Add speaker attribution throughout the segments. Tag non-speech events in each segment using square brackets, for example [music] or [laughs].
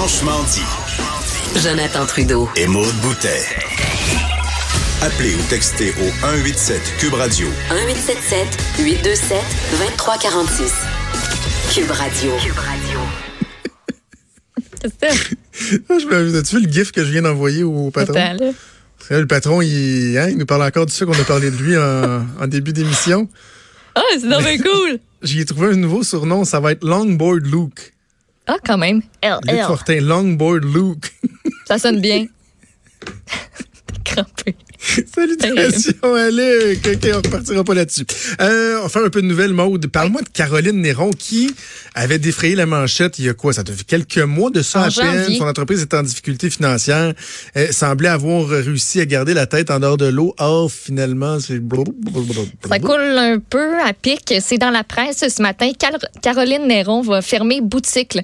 Speaker 1: Franchement dit.
Speaker 2: Jonathan Trudeau.
Speaker 1: Et Maude Boutet. Appelez ou textez au 187 Cube Radio.
Speaker 2: 1877 827 2346. Cube Radio. Cube Radio.
Speaker 3: Je As-tu vu le gif que je viens d'envoyer au patron?
Speaker 4: Attends,
Speaker 3: le patron, il, hein, il nous parle encore de ça qu'on a parlé de lui en, en début d'émission.
Speaker 4: Ah, c'est donc cool. [laughs]
Speaker 3: J'y ai trouvé un nouveau surnom, ça va être Longboard Luke.
Speaker 4: Ah, quand même. L,
Speaker 3: Luc. Fortin, Longboard Luke.
Speaker 4: Ça sonne bien. [laughs] Crampé. [laughs]
Speaker 3: Salutations, allez, quelqu'un ne repartira pas là-dessus. Euh, on va faire un peu de nouvelles mode. Parle-moi de Caroline Néron qui avait défrayé la manchette il y a quoi? Ça fait quelques mois de ça
Speaker 4: En
Speaker 3: à peine.
Speaker 4: janvier.
Speaker 3: Son entreprise est en difficulté financière. Elle semblait avoir réussi à garder la tête en dehors de l'eau. Or, finalement, c'est...
Speaker 4: Ça coule un peu à pic. C'est dans la presse ce matin. Car- Caroline Néron va fermer boutique.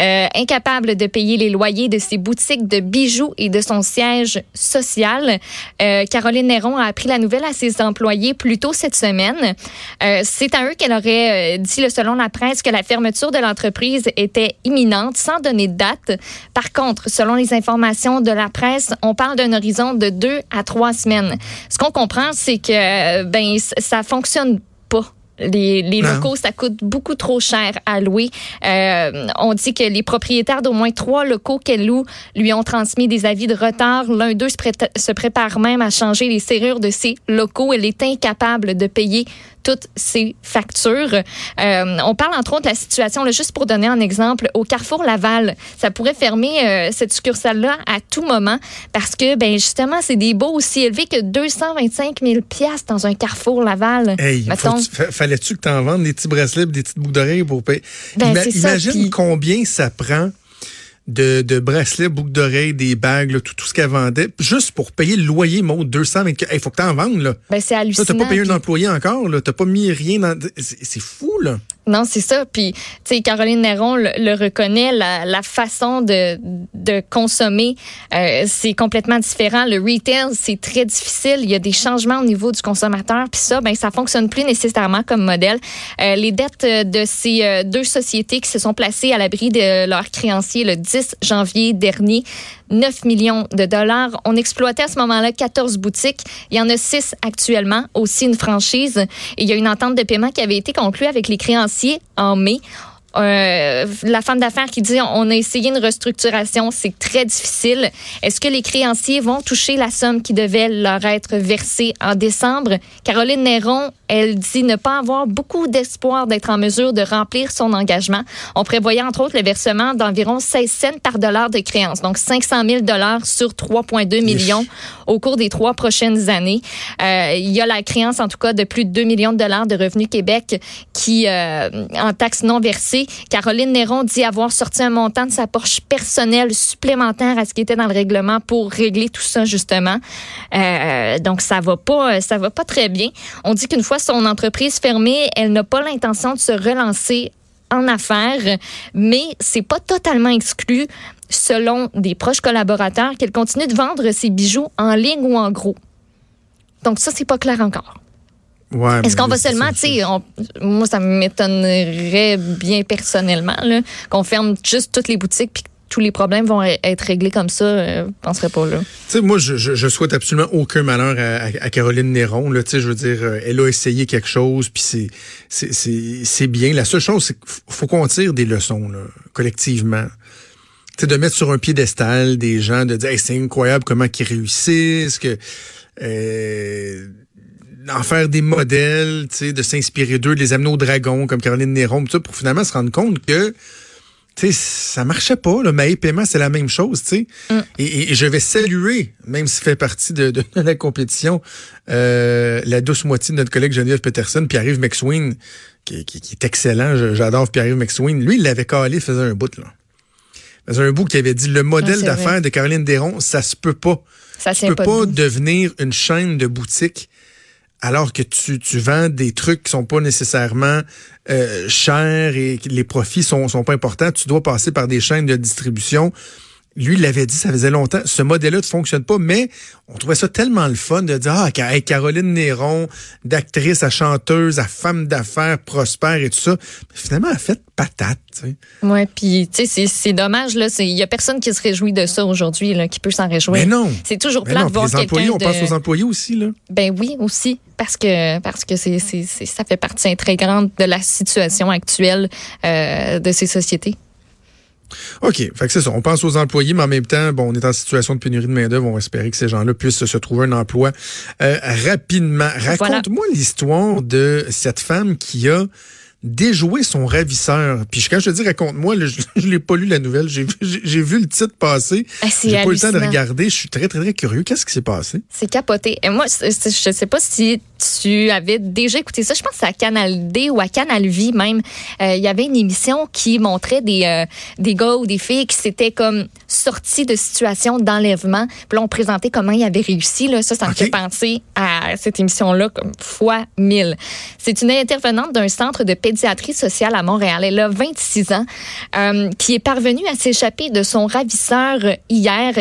Speaker 4: Euh, incapable de payer les loyers de ses boutiques de bijoux et de son siège social. Euh, Caroline Néron a appris la nouvelle à ses employés plus tôt cette semaine. Euh, C'est à eux qu'elle aurait euh, dit, selon la presse, que la fermeture de l'entreprise était imminente sans donner de date. Par contre, selon les informations de la presse, on parle d'un horizon de deux à trois semaines. Ce qu'on comprend, c'est que euh, ben ça fonctionne. Les, les
Speaker 3: Non.
Speaker 4: locaux, ça coûte beaucoup trop cher à louer. Euh, on dit que les propriétaires d'au moins trois locaux qu'elle loue lui ont transmis des avis de retard. L'un d'eux se, prépare même à changer les serrures de ses locaux. Elle est incapable de payer toutes ses factures. Euh, on parle entre autres de la situation, là, juste pour donner un exemple, au Carrefour Laval. Ça pourrait fermer euh, cette succursale-là à tout moment parce que, ben justement, c'est des baux aussi élevés que 225 000 piastres dans un Carrefour Laval.
Speaker 3: Hey,
Speaker 4: mettons.
Speaker 3: faut- fa- fallait-tu que t'en vendes des petits bracelets et des petites boucles d'oreilles pour payer?
Speaker 4: Ben,
Speaker 3: Ima-
Speaker 4: c'est ça,
Speaker 3: imagine combien ça prend de, de bracelets, boucles d'oreilles, des bagues, là, tout, tout ce qu'elle vendait, juste pour payer le loyer, mon 200. Il faut que t'en vendes, là.
Speaker 4: Ben, c'est hallucinant.
Speaker 3: t'as pas payé un employé encore, là. T'as pas mis rien dans. C'est fou, là.
Speaker 4: Non, c'est ça. Puis, tu sais, Caroline Néron le, reconnaît, la, la façon de, de consommer, euh, c'est complètement différent. Le retail, c'est très difficile. Il y a des changements au niveau du consommateur. Puis ça, ben, ça fonctionne plus nécessairement comme modèle. Euh, les dettes euh, de ces euh, deux sociétés qui se sont placées à l'abri de leurs créanciers le 10 janvier dernier, 9 millions de dollars. On exploitait à ce moment-là 14 boutiques. Il y en a 6 actuellement, aussi une franchise. Il y a une entente de paiement qui avait été conclue avec les créanciers en mai. Euh, la femme d'affaires qui dit on a essayé une restructuration, c'est très difficile. Est-ce que les créanciers vont toucher la somme qui devait leur être versée en décembre? Caroline Néron, elle dit ne pas avoir beaucoup d'espoir d'être en mesure de remplir son engagement. On prévoyait entre autres le versement d'environ 16 cents par dollar de créance, donc 500 000 dollars sur 3,2 millions au cours des trois prochaines années. Euh, il y a la créance en tout cas de plus de 2 millions de dollars de revenus Québec qui euh, en taxes non versées. Caroline Néron dit avoir sorti un montant de sa poche personnelle supplémentaire à ce qui était dans le règlement pour régler tout ça justement. Euh, donc ça va pas, ça va pas très bien. On dit qu'une fois son entreprise fermée, elle n'a pas l'intention de se relancer en affaires, mais c'est pas totalement exclu, selon des proches collaborateurs, qu'elle continue de vendre ses bijoux en ligne ou en gros. Donc ça, c'est pas clair encore.
Speaker 3: Ouais,
Speaker 4: Est-ce qu'on va seulement, tu sais, moi, ça m'étonnerait bien personnellement, qu'on ferme juste toutes les boutiques puis tous les problèmes vont être réglés comme ça. euh, Je penserais pas là.
Speaker 3: Tu sais, moi, je, je, je souhaite absolument aucun malheur à, à- Caroline Néron. Là, tu sais, je veux dire, euh, elle a essayé quelque chose, puis c'est, c'est, c'est, c'est bien. La seule chose, c'est qu'il faut qu'on tire des leçons, là, collectivement. Tu sais, de mettre sur un piédestal des gens, de dire, Hey, c'est incroyable comment ils réussissent, que euh, en faire des modèles, tu sais, de s'inspirer d'eux, de les amener au dragon, comme Caroline Néron, tout ça, pour finalement se rendre compte que tu sais, ça marchait pas. Le Maï Paiement, c'est la même chose, tu sais. Et, et- et je vais saluer, même s'il fait partie de, de la compétition, euh, la douce moitié de notre collègue Geneviève Peterson, Pierre-Yves McSween, qui, qui- qui est excellent. J'adore Pierre-Yves McSween. Lui, il l'avait calé, il faisait un bout, là. Dans un bout qui avait dit le modèle d'affaires de Caroline Desron, ça se peut pas.
Speaker 4: Ça
Speaker 3: tu peux
Speaker 4: pas
Speaker 3: pas devenir une chaîne de boutiques alors que tu, tu vends des trucs qui sont pas nécessairement euh, chers et les profits sont, sont pas importants. Tu dois passer par des chaînes de distribution. Lui, il l'avait dit, ça faisait longtemps. Ce modèle-là ne fonctionne pas, mais on trouvait ça tellement le fun de dire, ah, Caroline Néron, d'actrice à chanteuse, à femme d'affaires prospère et tout ça. Mais finalement, elle a fait patate.
Speaker 4: Ouais, puis tu sais, c'est- c'est dommage là. Il y a personne qui se réjouit de ça aujourd'hui, là, qui peut s'en réjouir.
Speaker 3: Mais non.
Speaker 4: C'est toujours plat
Speaker 3: non,
Speaker 4: de voir
Speaker 3: les employés, on pense aux employés aussi, là.
Speaker 4: Ben oui, aussi, parce que parce que c'est- ça fait partie intégrante de la situation actuelle euh, de ces sociétés.
Speaker 3: OK. Fait que c'est ça. On pense aux employés, mais en même temps, bon, on est en situation de pénurie de main-d'œuvre. On va espérer que ces gens-là puissent se trouver un emploi euh, rapidement. Raconte-moi l'histoire de cette femme qui a déjoué son ravisseur. Puis quand je te dis raconte-moi, [laughs] je, je l'ai pas lu la nouvelle. J'ai vu, le titre passer.
Speaker 4: Ah,
Speaker 3: J'ai pas eu le temps de regarder. Je suis très, très, très curieux. Qu'est-ce qui s'est passé?
Speaker 4: C'est capoté. Et moi, je sais pas si tu avais déjà écouté ça. Je pense que c'est à Canal D ou à Canal Vie même. Euh, Il y avait une émission qui montrait des, euh, des gars ou des filles qui s'étaient comme sortis de situations d'enlèvement. Puis là, on présentait comment ils avaient réussi. Là. Ça, ça me fait penser à cette émission-là comme fois mille. C'est une intervenante d'un centre de pédiatrie sociale à Montréal. Elle a 26 ans, euh, qui est parvenue à s'échapper de son ravisseur hier.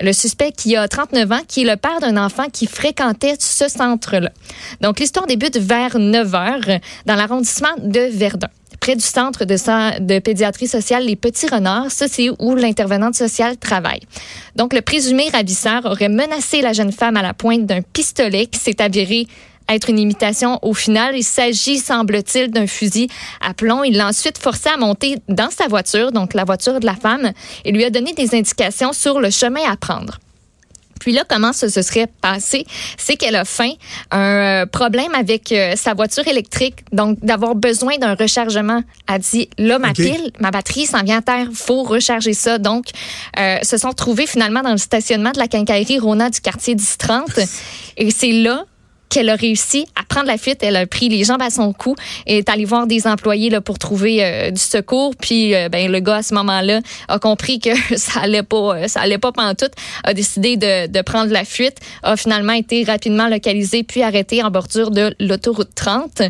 Speaker 4: Le suspect qui a 39 ans, qui est le père d'un enfant qui fréquentait ce centre-là. Donc, l'histoire débute vers 9 heures dans l'arrondissement de Verdun près du centre de, de pédiatrie sociale Les Petits Renards. Ça, c'est où l'intervenante sociale travaille. Donc, le présumé ravisseur aurait menacé la jeune femme à la pointe d'un pistolet qui s'est avéré être une imitation au final. Il s'agit, semble-t-il, d'un fusil à plomb. Il l'a ensuite forcé à monter dans sa voiture, donc la voiture de la femme, et lui a donné des indications sur le chemin à prendre. Puis là, comment ça se serait passé? C'est qu'elle a faim, un euh, problème avec euh, sa voiture électrique, donc d'avoir besoin d'un rechargement. Elle dit, là, ma pile, ma batterie s'en vient à terre, faut recharger ça. Donc, euh, se sont trouvés finalement dans le stationnement de la quincaillerie Rona du quartier 1030. Et c'est là qu'elle a réussi à prendre la fuite. Elle a pris les jambes à son cou et est allée voir des employés là, pour trouver euh, du secours. Puis euh, ben, le gars, à ce moment-là, a compris que [laughs] ça allait pas euh, ça allait pas pantoute, a décidé de, de prendre la fuite, a finalement été rapidement localisé puis arrêté en bordure de l'autoroute 30.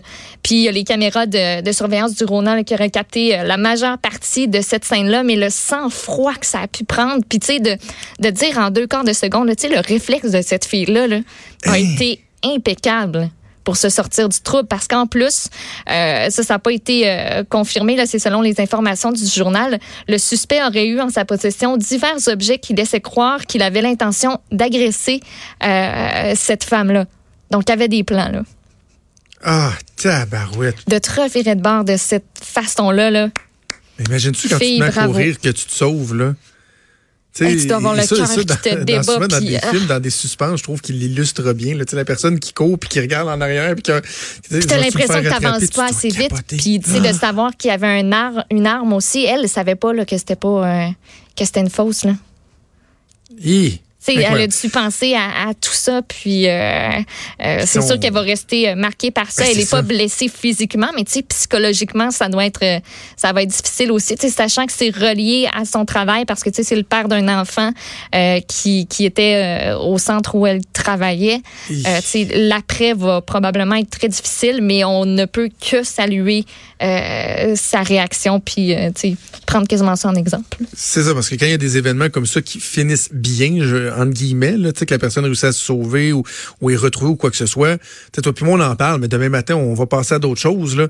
Speaker 4: Puis il y a les caméras de, de surveillance du Rona là, qui auraient capté la majeure partie de cette scène-là, mais le sang-froid que ça a pu prendre, puis tu sais, de, de dire en deux quarts de seconde, tu sais, le réflexe de cette fille-là là, a
Speaker 3: Hey.
Speaker 4: été impeccable pour se sortir du trouble parce qu'en plus, euh, ça, ça n'a pas été euh, confirmé, là, c'est selon les informations du journal, le suspect aurait eu en sa possession divers objets qui laissaient croire qu'il avait l'intention d'agresser euh, cette femme-là. Donc, il avait des plans, là.
Speaker 3: Ah, tabarouette.
Speaker 4: De te revirer de bord de cette façon-là, là.
Speaker 3: Imagine-tu quand tu te mets à
Speaker 4: bravo.
Speaker 3: courir que tu te sauves, là? Tu
Speaker 4: Hey, tu dois avoir le cœur qui
Speaker 3: dans-
Speaker 4: te débat,
Speaker 3: souvent dans des
Speaker 4: ah.
Speaker 3: films, dans des suspens, je trouve qu'il l'illustre bien. Là, Tu la personne qui court puis qui regarde en arrière. Puis,
Speaker 4: Puis t'as l'impression que t'avances pas assez vite. Puis tu sais, de savoir qu'il y avait un ar- une arme aussi. Elle, elle savait pas là, que c'était pas euh, que c'était une fausse. Là. Tu elle a dû penser à, à tout ça, puis euh, euh, c'est sûr qu'elle va rester euh, marquée par ça.
Speaker 3: Ben,
Speaker 4: elle n'est pas blessée physiquement, mais psychologiquement, ça doit être, ça va être difficile aussi. Sachant que c'est relié à son travail, parce que c'est le père d'un enfant euh, qui, qui était au centre où elle travaillait. L'après va probablement être très difficile, mais on ne peut que saluer sa réaction, puis prendre quasiment ça en exemple.
Speaker 3: C'est ça, parce que quand il y a des événements comme ça qui finissent bien, je, entre guillemets, là, tu sais, que la personne réussit à se sauver ou, ou est retrouvée ou quoi que ce soit, toi puis moi, on en parle, mais demain matin, on va passer à d'autres choses, là.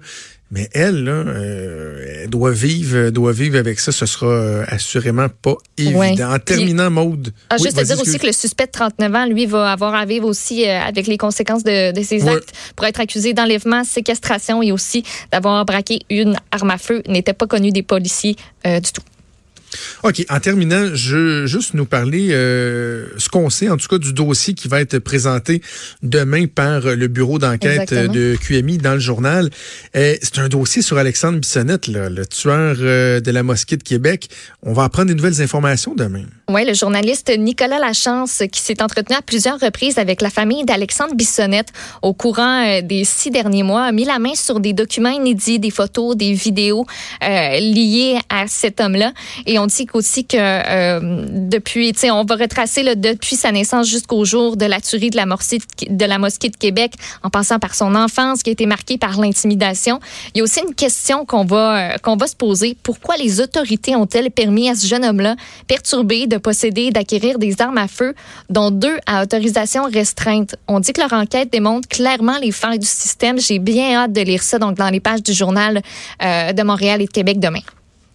Speaker 3: Mais elle, là, euh, elle doit vivre, doit vivre avec ça. Ce sera euh, assurément pas évident.
Speaker 4: Ouais.
Speaker 3: En terminant, Maude.
Speaker 4: Ah,
Speaker 3: Oui,
Speaker 4: juste à dire aussi que le suspect de 39 ans, lui, va avoir à vivre aussi euh, avec les conséquences de, de ses
Speaker 3: Ouais.
Speaker 4: actes pour être accusé d'enlèvement, séquestration et aussi d'avoir braqué une arme à feu. N'était pas connu des policiers du tout.
Speaker 3: OK. En terminant, je juste nous parler euh, ce qu'on sait, en tout cas, du dossier qui va être présenté demain par le bureau d'enquête
Speaker 4: Exactement.
Speaker 3: de QMI dans le journal. Euh, c'est un dossier sur Alexandre Bissonnette, là, le tueur euh, de la mosquée de Québec. On va apprendre des nouvelles informations demain.
Speaker 4: Oui, le journaliste Nicolas Lachance, qui s'est entretenu à plusieurs reprises avec la famille d'Alexandre Bissonnette au courant euh, des six derniers mois, a mis la main sur des documents inédits, des photos, des vidéos euh, liées à cet homme-là. Et on dit aussi que euh, depuis, tu sais, on va retracer là, depuis sa naissance jusqu'au jour de la tuerie de la, mosquée de la mosquée de Québec, en passant par son enfance qui a été marquée par l'intimidation. Il y a aussi une question qu'on va euh, qu'on va se poser. Pourquoi les autorités ont-elles permis à ce jeune homme-là, perturbé, de posséder et d'acquérir des armes à feu, dont deux à autorisation restreinte? On dit que leur enquête démontre clairement les failles du système. J'ai bien hâte de lire ça donc dans les pages du journal euh, de Montréal et de Québec demain.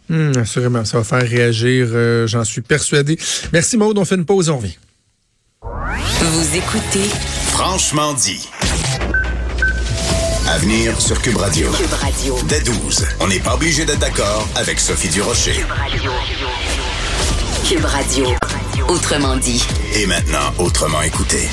Speaker 3: Hum, assurément, ça va faire réagir, euh, j'en suis persuadé. Merci Maude, on fait une pause, on revient.
Speaker 2: Vous écoutez
Speaker 1: Franchement dit. À venir sur Cube Radio.
Speaker 2: Cube Radio.
Speaker 1: Dès 12, on n'est pas obligé d'être d'accord avec Sophie Durocher.
Speaker 2: Cube Radio. Cube Radio. Autrement dit.
Speaker 1: Et maintenant, autrement écouté.